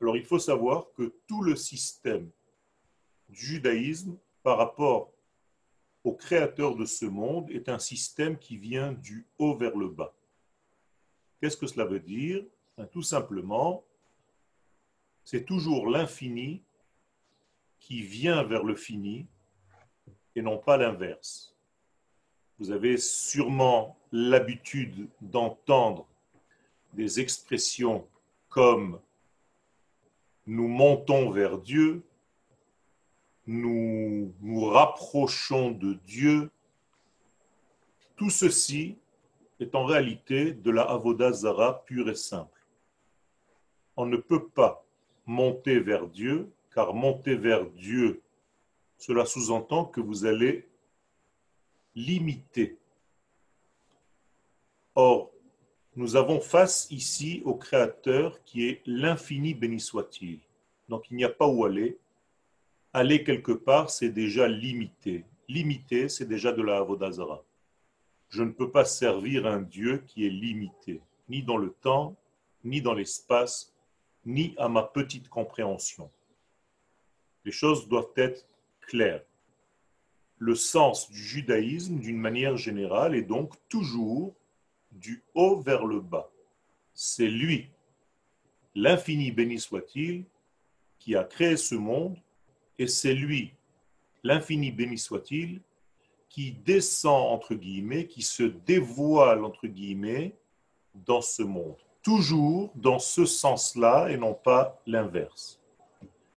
Alors il faut savoir que tout le système du judaïsme par rapport au créateur de ce monde est un système qui vient du haut vers le bas. Qu'est-ce que cela veut dire? Ben, Tout simplement, c'est toujours l'infini qui vient vers le fini et non pas l'inverse. Vous avez sûrement l'habitude d'entendre des expressions comme nous montons vers Dieu, nous nous rapprochons de Dieu. Tout ceci est en réalité de la Avodazara pure et simple. On ne peut pas monter vers Dieu, car monter vers Dieu, cela sous-entend que vous allez limiter. Or, nous avons face ici au Créateur qui est l'infini béni soit-il. Donc il n'y a pas où aller. Aller quelque part, c'est déjà limité. Limité, c'est déjà de la Avodazara. Je ne peux pas servir un Dieu qui est limité, ni dans le temps, ni dans l'espace, ni à ma petite compréhension. Les choses doivent être claires le sens du judaïsme d'une manière générale est donc toujours du haut vers le bas. C'est lui, l'infini béni soit-il, qui a créé ce monde, et c'est lui, l'infini béni soit-il, qui descend, entre guillemets, qui se dévoile, entre guillemets, dans ce monde. Toujours dans ce sens-là et non pas l'inverse.